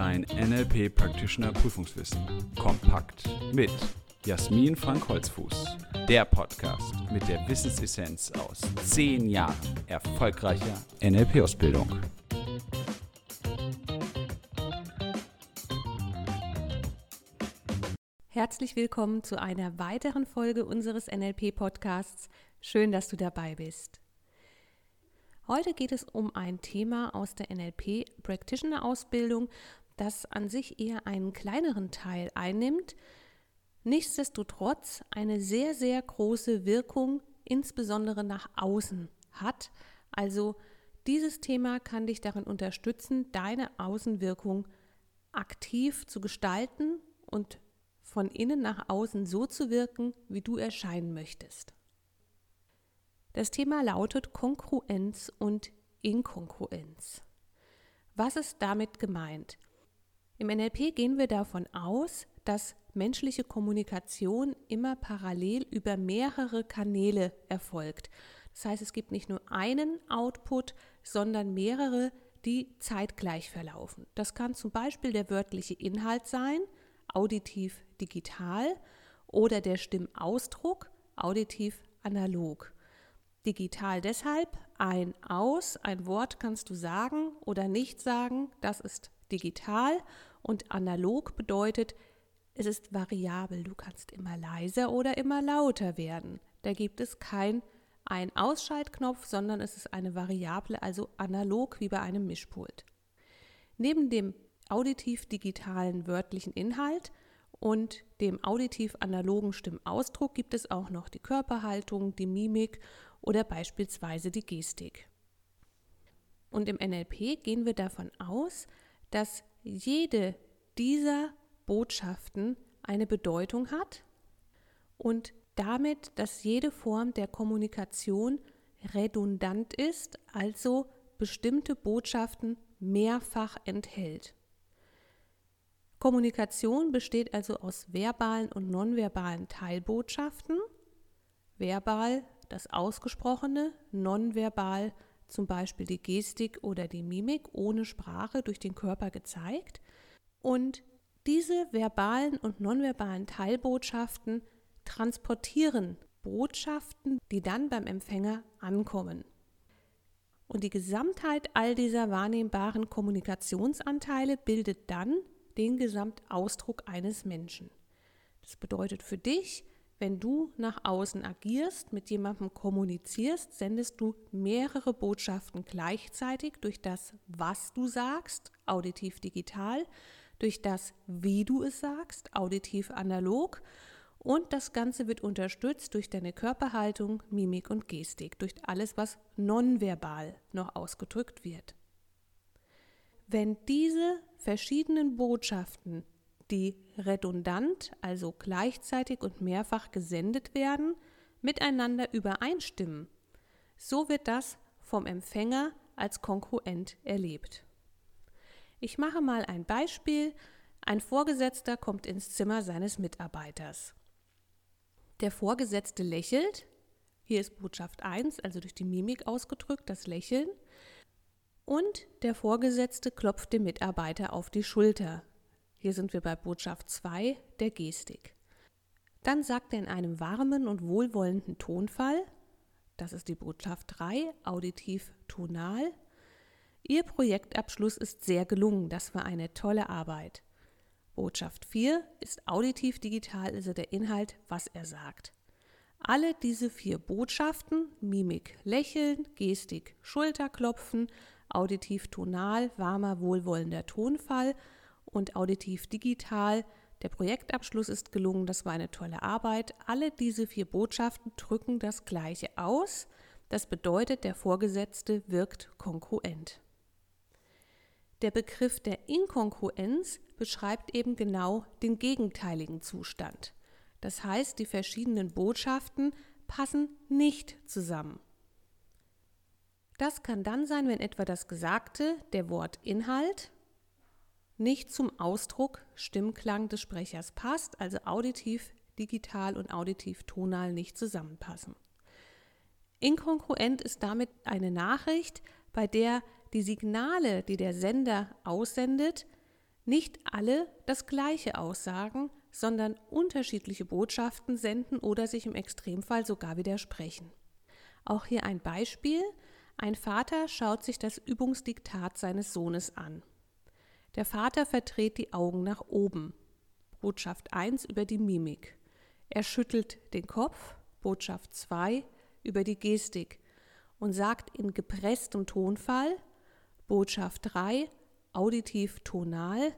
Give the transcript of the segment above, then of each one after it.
Dein NLP Practitioner Prüfungswissen. Kompakt mit Jasmin Frank Holzfuß. Der Podcast mit der Wissensessenz aus zehn Jahren erfolgreicher NLP-Ausbildung. Herzlich willkommen zu einer weiteren Folge unseres NLP-Podcasts. Schön, dass du dabei bist. Heute geht es um ein Thema aus der NLP Practitioner Ausbildung, das an sich eher einen kleineren Teil einnimmt, nichtsdestotrotz eine sehr, sehr große Wirkung, insbesondere nach außen hat. Also dieses Thema kann dich darin unterstützen, deine Außenwirkung aktiv zu gestalten und von innen nach außen so zu wirken, wie du erscheinen möchtest. Das Thema lautet Kongruenz und Inkongruenz. Was ist damit gemeint? Im NLP gehen wir davon aus, dass menschliche Kommunikation immer parallel über mehrere Kanäle erfolgt. Das heißt, es gibt nicht nur einen Output, sondern mehrere, die zeitgleich verlaufen. Das kann zum Beispiel der wörtliche Inhalt sein, auditiv digital, oder der Stimmausdruck, auditiv analog. Digital deshalb ein Aus, ein Wort kannst du sagen oder nicht sagen, das ist digital und analog bedeutet, es ist variabel, du kannst immer leiser oder immer lauter werden. Da gibt es kein Ein-Ausschaltknopf, sondern es ist eine Variable, also analog wie bei einem Mischpult. Neben dem auditiv-digitalen wörtlichen Inhalt und dem auditiv-analogen Stimmausdruck gibt es auch noch die Körperhaltung, die Mimik oder beispielsweise die Gestik. Und im NLP gehen wir davon aus, dass jede dieser Botschaften eine Bedeutung hat und damit, dass jede Form der Kommunikation redundant ist, also bestimmte Botschaften mehrfach enthält. Kommunikation besteht also aus verbalen und nonverbalen Teilbotschaften. Verbal das Ausgesprochene, nonverbal zum Beispiel die Gestik oder die Mimik ohne Sprache durch den Körper gezeigt. Und diese verbalen und nonverbalen Teilbotschaften transportieren Botschaften, die dann beim Empfänger ankommen. Und die Gesamtheit all dieser wahrnehmbaren Kommunikationsanteile bildet dann den Gesamtausdruck eines Menschen. Das bedeutet für dich, wenn du nach außen agierst, mit jemandem kommunizierst, sendest du mehrere Botschaften gleichzeitig durch das, was du sagst, auditiv digital, durch das, wie du es sagst, auditiv analog. Und das Ganze wird unterstützt durch deine Körperhaltung, Mimik und Gestik, durch alles, was nonverbal noch ausgedrückt wird. Wenn diese verschiedenen Botschaften die redundant, also gleichzeitig und mehrfach gesendet werden, miteinander übereinstimmen. So wird das vom Empfänger als konkurrent erlebt. Ich mache mal ein Beispiel. Ein Vorgesetzter kommt ins Zimmer seines Mitarbeiters. Der Vorgesetzte lächelt. Hier ist Botschaft 1, also durch die Mimik ausgedrückt, das Lächeln. Und der Vorgesetzte klopft dem Mitarbeiter auf die Schulter. Hier sind wir bei Botschaft 2 der Gestik. Dann sagt er in einem warmen und wohlwollenden Tonfall, das ist die Botschaft 3, auditiv tonal, Ihr Projektabschluss ist sehr gelungen, das war eine tolle Arbeit. Botschaft 4 ist auditiv digital, also der Inhalt, was er sagt. Alle diese vier Botschaften, Mimik, Lächeln, Gestik, Schulterklopfen, auditiv tonal, warmer, wohlwollender Tonfall und auditiv digital. Der Projektabschluss ist gelungen, das war eine tolle Arbeit. Alle diese vier Botschaften drücken das Gleiche aus. Das bedeutet, der Vorgesetzte wirkt konkurrent. Der Begriff der Inkongruenz beschreibt eben genau den gegenteiligen Zustand. Das heißt, die verschiedenen Botschaften passen nicht zusammen. Das kann dann sein, wenn etwa das Gesagte, der Wortinhalt, nicht zum Ausdruck, Stimmklang des Sprechers passt, also auditiv, digital und auditiv tonal nicht zusammenpassen. Inkongruent ist damit eine Nachricht, bei der die Signale, die der Sender aussendet, nicht alle das Gleiche aussagen, sondern unterschiedliche Botschaften senden oder sich im Extremfall sogar widersprechen. Auch hier ein Beispiel. Ein Vater schaut sich das Übungsdiktat seines Sohnes an. Der Vater verdreht die Augen nach oben. Botschaft 1 über die Mimik. Er schüttelt den Kopf. Botschaft 2 über die Gestik und sagt in gepresstem Tonfall, Botschaft 3, auditiv tonal,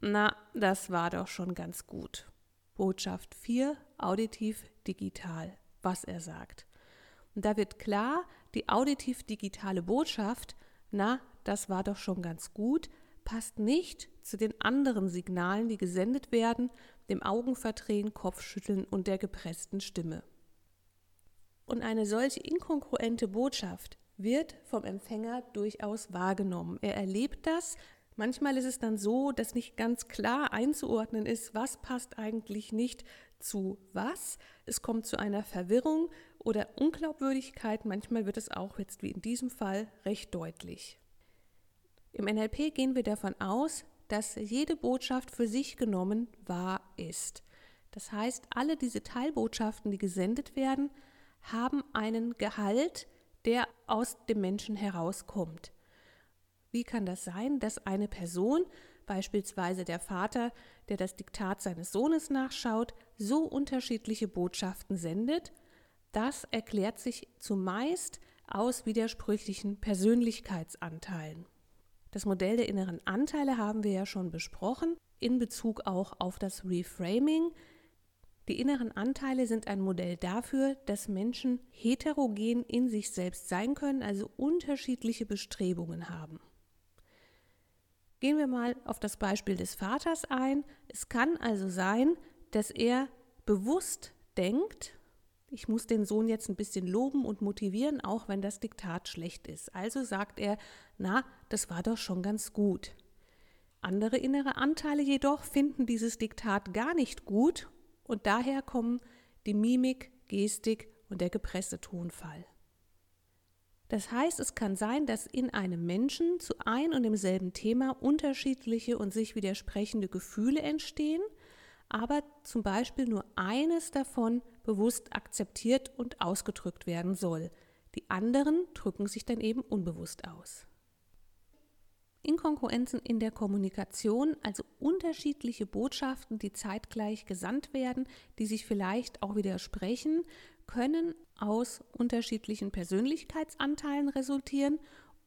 na, das war doch schon ganz gut. Botschaft 4, auditiv digital, was er sagt. Und da wird klar, die auditiv-digitale Botschaft, na, das war doch schon ganz gut, passt nicht zu den anderen Signalen, die gesendet werden, dem Augenverdrehen, Kopfschütteln und der gepressten Stimme. Und eine solche inkongruente Botschaft wird vom Empfänger durchaus wahrgenommen. Er erlebt das. Manchmal ist es dann so, dass nicht ganz klar einzuordnen ist, was passt eigentlich nicht zu was. Es kommt zu einer Verwirrung oder Unglaubwürdigkeit. Manchmal wird es auch jetzt wie in diesem Fall recht deutlich. Im NLP gehen wir davon aus, dass jede Botschaft für sich genommen wahr ist. Das heißt, alle diese Teilbotschaften, die gesendet werden, haben einen Gehalt, der aus dem Menschen herauskommt. Wie kann das sein, dass eine Person, beispielsweise der Vater, der das Diktat seines Sohnes nachschaut, so unterschiedliche Botschaften sendet? Das erklärt sich zumeist aus widersprüchlichen Persönlichkeitsanteilen. Das Modell der inneren Anteile haben wir ja schon besprochen, in Bezug auch auf das Reframing. Die inneren Anteile sind ein Modell dafür, dass Menschen heterogen in sich selbst sein können, also unterschiedliche Bestrebungen haben. Gehen wir mal auf das Beispiel des Vaters ein. Es kann also sein, dass er bewusst denkt, ich muss den Sohn jetzt ein bisschen loben und motivieren, auch wenn das Diktat schlecht ist. Also sagt er, na, das war doch schon ganz gut. Andere innere Anteile jedoch finden dieses Diktat gar nicht gut und daher kommen die Mimik, Gestik und der gepresste Tonfall. Das heißt, es kann sein, dass in einem Menschen zu ein und demselben Thema unterschiedliche und sich widersprechende Gefühle entstehen – aber zum Beispiel nur eines davon bewusst akzeptiert und ausgedrückt werden soll. Die anderen drücken sich dann eben unbewusst aus. Inkongruenzen in der Kommunikation, also unterschiedliche Botschaften, die zeitgleich gesandt werden, die sich vielleicht auch widersprechen, können aus unterschiedlichen Persönlichkeitsanteilen resultieren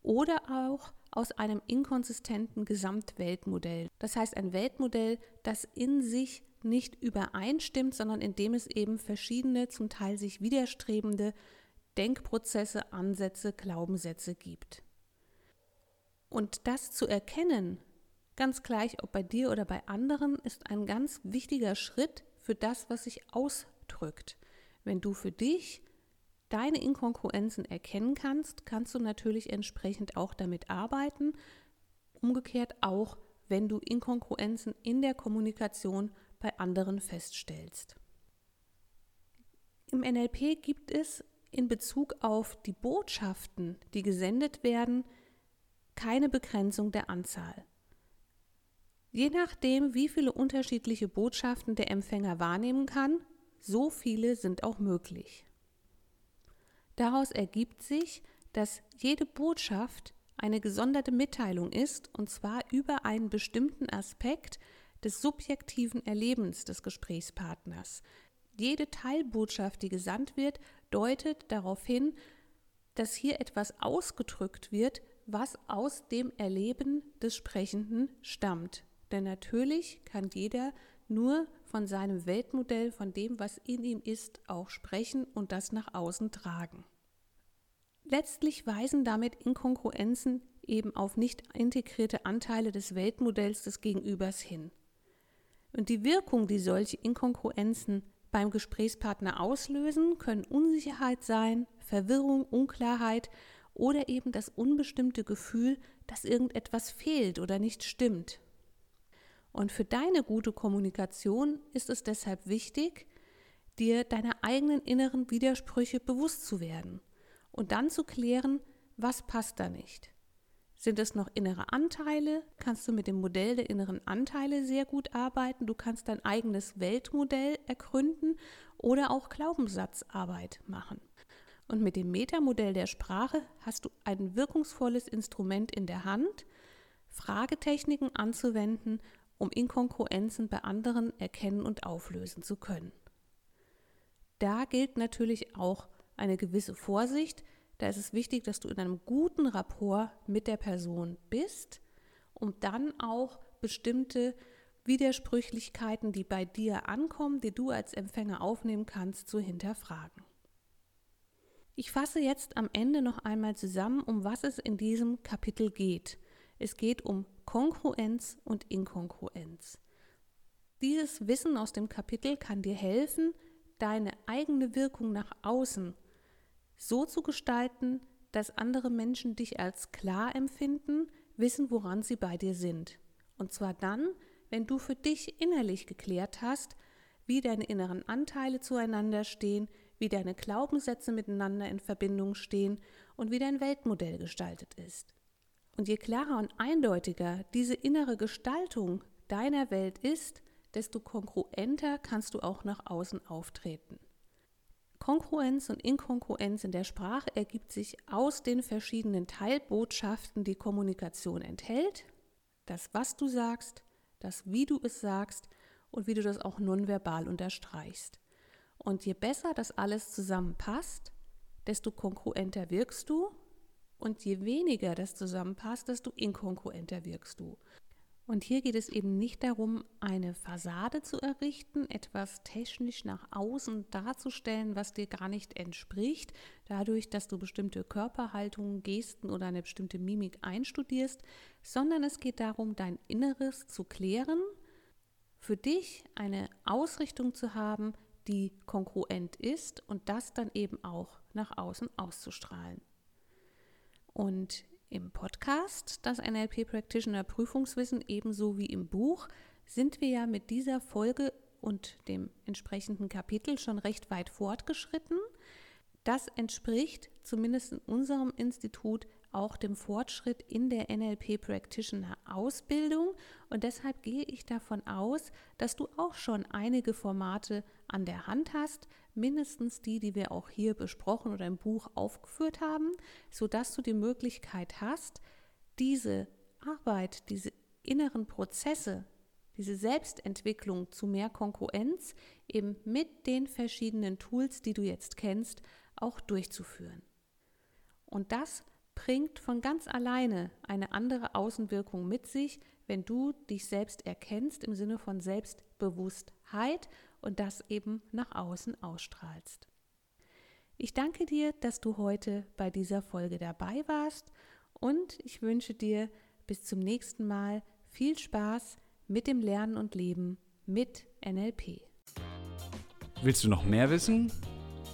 oder auch aus einem inkonsistenten Gesamtweltmodell. Das heißt ein Weltmodell, das in sich nicht übereinstimmt, sondern indem es eben verschiedene, zum Teil sich widerstrebende Denkprozesse, Ansätze, Glaubenssätze gibt. Und das zu erkennen, ganz gleich ob bei dir oder bei anderen, ist ein ganz wichtiger Schritt für das, was sich ausdrückt. Wenn du für dich deine Inkongruenzen erkennen kannst, kannst du natürlich entsprechend auch damit arbeiten. Umgekehrt auch, wenn du Inkongruenzen in der Kommunikation bei anderen feststellst. Im NLP gibt es in Bezug auf die Botschaften, die gesendet werden, keine Begrenzung der Anzahl. Je nachdem, wie viele unterschiedliche Botschaften der Empfänger wahrnehmen kann, so viele sind auch möglich. Daraus ergibt sich, dass jede Botschaft eine gesonderte Mitteilung ist, und zwar über einen bestimmten Aspekt des subjektiven Erlebens des Gesprächspartners. Jede Teilbotschaft, die gesandt wird, deutet darauf hin, dass hier etwas ausgedrückt wird, was aus dem Erleben des Sprechenden stammt. Denn natürlich kann jeder nur von seinem Weltmodell, von dem, was in ihm ist, auch sprechen und das nach außen tragen. Letztlich weisen damit Inkongruenzen eben auf nicht integrierte Anteile des Weltmodells des Gegenübers hin. Und die Wirkung, die solche Inkongruenzen beim Gesprächspartner auslösen, können Unsicherheit sein, Verwirrung, Unklarheit oder eben das unbestimmte Gefühl, dass irgendetwas fehlt oder nicht stimmt. Und für deine gute Kommunikation ist es deshalb wichtig, dir deiner eigenen inneren Widersprüche bewusst zu werden und dann zu klären, was passt da nicht. Sind es noch innere Anteile? Kannst du mit dem Modell der inneren Anteile sehr gut arbeiten. Du kannst dein eigenes Weltmodell ergründen oder auch Glaubenssatzarbeit machen. Und mit dem Metamodell der Sprache hast du ein wirkungsvolles Instrument in der Hand, Fragetechniken anzuwenden, um Inkongruenzen bei anderen erkennen und auflösen zu können. Da gilt natürlich auch eine gewisse Vorsicht. Da ist es wichtig, dass du in einem guten Rapport mit der Person bist, um dann auch bestimmte Widersprüchlichkeiten, die bei dir ankommen, die du als Empfänger aufnehmen kannst, zu hinterfragen. Ich fasse jetzt am Ende noch einmal zusammen, um was es in diesem Kapitel geht. Es geht um Kongruenz und Inkongruenz. Dieses Wissen aus dem Kapitel kann dir helfen, deine eigene Wirkung nach außen so zu gestalten, dass andere Menschen dich als klar empfinden, wissen, woran sie bei dir sind. Und zwar dann, wenn du für dich innerlich geklärt hast, wie deine inneren Anteile zueinander stehen, wie deine Glaubenssätze miteinander in Verbindung stehen und wie dein Weltmodell gestaltet ist. Und je klarer und eindeutiger diese innere Gestaltung deiner Welt ist, desto kongruenter kannst du auch nach außen auftreten. Kongruenz und Inkongruenz in der Sprache ergibt sich aus den verschiedenen Teilbotschaften, die Kommunikation enthält. Das, was du sagst, das, wie du es sagst und wie du das auch nonverbal unterstreichst. Und je besser das alles zusammenpasst, desto kongruenter wirkst du und je weniger das zusammenpasst, desto inkongruenter wirkst du. Und hier geht es eben nicht darum, eine Fassade zu errichten, etwas technisch nach außen darzustellen, was dir gar nicht entspricht, dadurch, dass du bestimmte Körperhaltungen, Gesten oder eine bestimmte Mimik einstudierst, sondern es geht darum, dein Inneres zu klären, für dich eine Ausrichtung zu haben, die kongruent ist und das dann eben auch nach außen auszustrahlen. Und im Podcast, das NLP Practitioner Prüfungswissen ebenso wie im Buch, sind wir ja mit dieser Folge und dem entsprechenden Kapitel schon recht weit fortgeschritten. Das entspricht zumindest in unserem Institut auch dem Fortschritt in der NLP Practitioner Ausbildung und deshalb gehe ich davon aus, dass du auch schon einige Formate an der Hand hast, mindestens die, die wir auch hier besprochen oder im Buch aufgeführt haben, sodass du die Möglichkeit hast, diese Arbeit, diese inneren Prozesse, diese Selbstentwicklung zu mehr Konkurrenz eben mit den verschiedenen Tools, die du jetzt kennst, auch durchzuführen. Und das bringt von ganz alleine eine andere Außenwirkung mit sich, wenn du dich selbst erkennst im Sinne von Selbstbewusstheit und das eben nach außen ausstrahlst. Ich danke dir, dass du heute bei dieser Folge dabei warst und ich wünsche dir bis zum nächsten Mal viel Spaß mit dem Lernen und Leben mit NLP. Willst du noch mehr wissen?